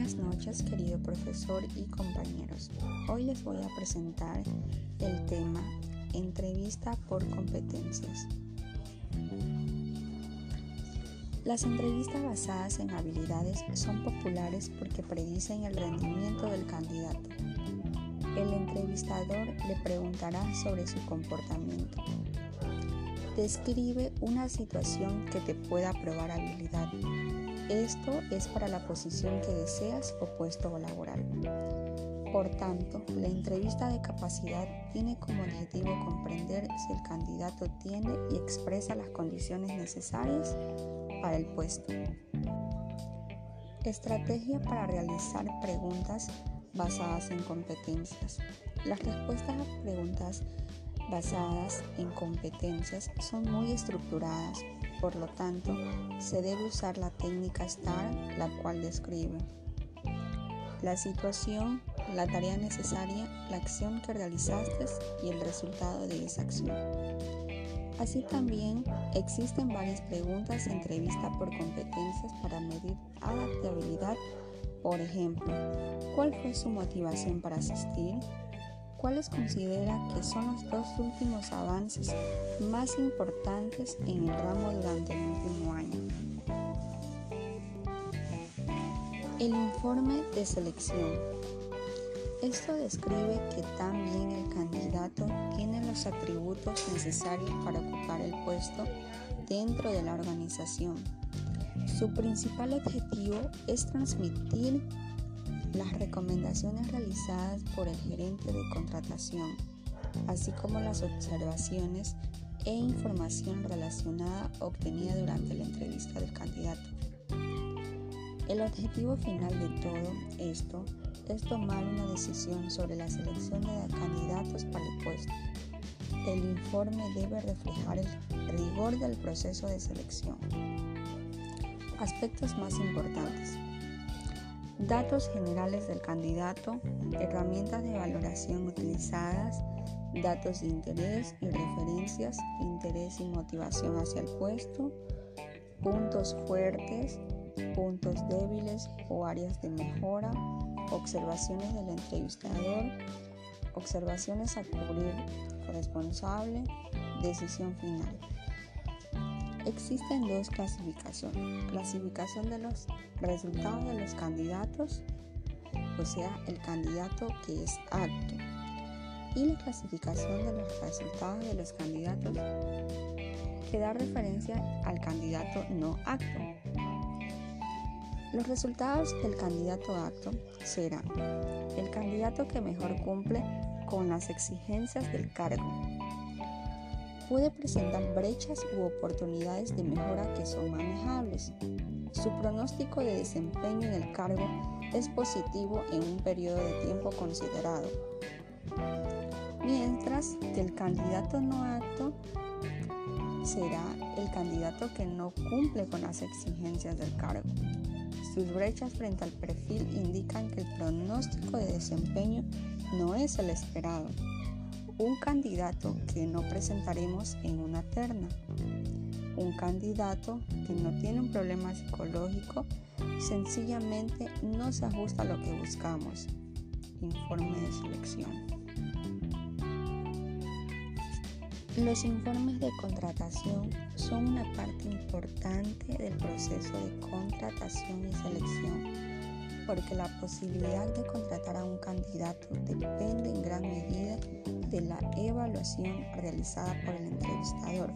Buenas noches querido profesor y compañeros. Hoy les voy a presentar el tema entrevista por competencias. Las entrevistas basadas en habilidades son populares porque predicen el rendimiento del candidato. El entrevistador le preguntará sobre su comportamiento. Describe una situación que te pueda probar habilidad esto es para la posición que deseas o puesto laboral. Por tanto, la entrevista de capacidad tiene como objetivo comprender si el candidato tiene y expresa las condiciones necesarias para el puesto. Estrategia para realizar preguntas basadas en competencias. Las respuestas a preguntas basadas en competencias son muy estructuradas por lo tanto, se debe usar la técnica STAR, la cual describe la situación, la tarea necesaria, la acción que realizaste y el resultado de esa acción. Así también existen varias preguntas entrevista por competencias para medir adaptabilidad. Por ejemplo, ¿cuál fue su motivación para asistir? ¿Cuáles considera que son los dos últimos avances más importantes en el ramo durante el último año. El informe de selección. Esto describe que también el candidato tiene los atributos necesarios para ocupar el puesto dentro de la organización. Su principal objetivo es transmitir las recomendaciones realizadas por el gerente de contratación, así como las observaciones e información relacionada obtenida durante la entrevista del candidato. El objetivo final de todo esto es tomar una decisión sobre la selección de candidatos para el puesto. El informe debe reflejar el rigor del proceso de selección. Aspectos más importantes. Datos generales del candidato, herramientas de valoración utilizadas, datos de interés y referencias, interés y motivación hacia el puesto, puntos fuertes, puntos débiles o áreas de mejora, observaciones del entrevistador, observaciones a cubrir, responsable, decisión final. Existen dos clasificaciones. Clasificación de los resultados de los candidatos, o sea, el candidato que es apto. Y la clasificación de los resultados de los candidatos que da referencia al candidato no apto. Los resultados del candidato apto serán el candidato que mejor cumple con las exigencias del cargo, puede presentar brechas u oportunidades de mejora que son manejables. Su pronóstico de desempeño en el cargo es positivo en un periodo de tiempo considerado. Mientras que el candidato no apto será el candidato que no cumple con las exigencias del cargo. Sus brechas frente al perfil indican que el pronóstico de desempeño no es el esperado un candidato que no presentaremos en una terna, un candidato que no tiene un problema psicológico, sencillamente no se ajusta a lo que buscamos. Informe de selección. Los informes de contratación son una parte importante del proceso de contratación y selección porque la posibilidad de contratar a un candidato depende en gran medida de la evaluación realizada por el entrevistador.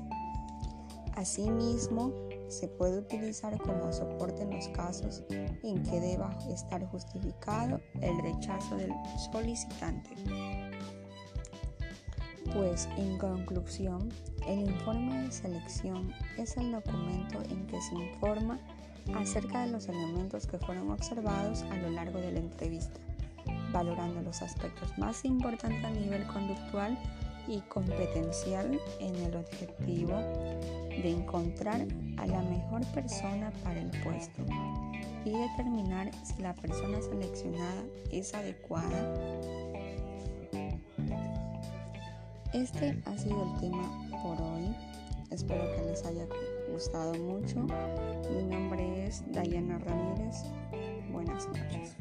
Asimismo, se puede utilizar como soporte en los casos en que deba estar justificado el rechazo del solicitante. Pues en conclusión, el informe de selección es el documento en que se informa acerca de los elementos que fueron observados a lo largo de la entrevista valorando los aspectos más importantes a nivel conductual y competencial en el objetivo de encontrar a la mejor persona para el puesto y determinar si la persona seleccionada es adecuada. Este ha sido el tema por hoy. Espero que les haya gustado mucho. Mi nombre ustedes Dayana Ramírez. Buenas noches.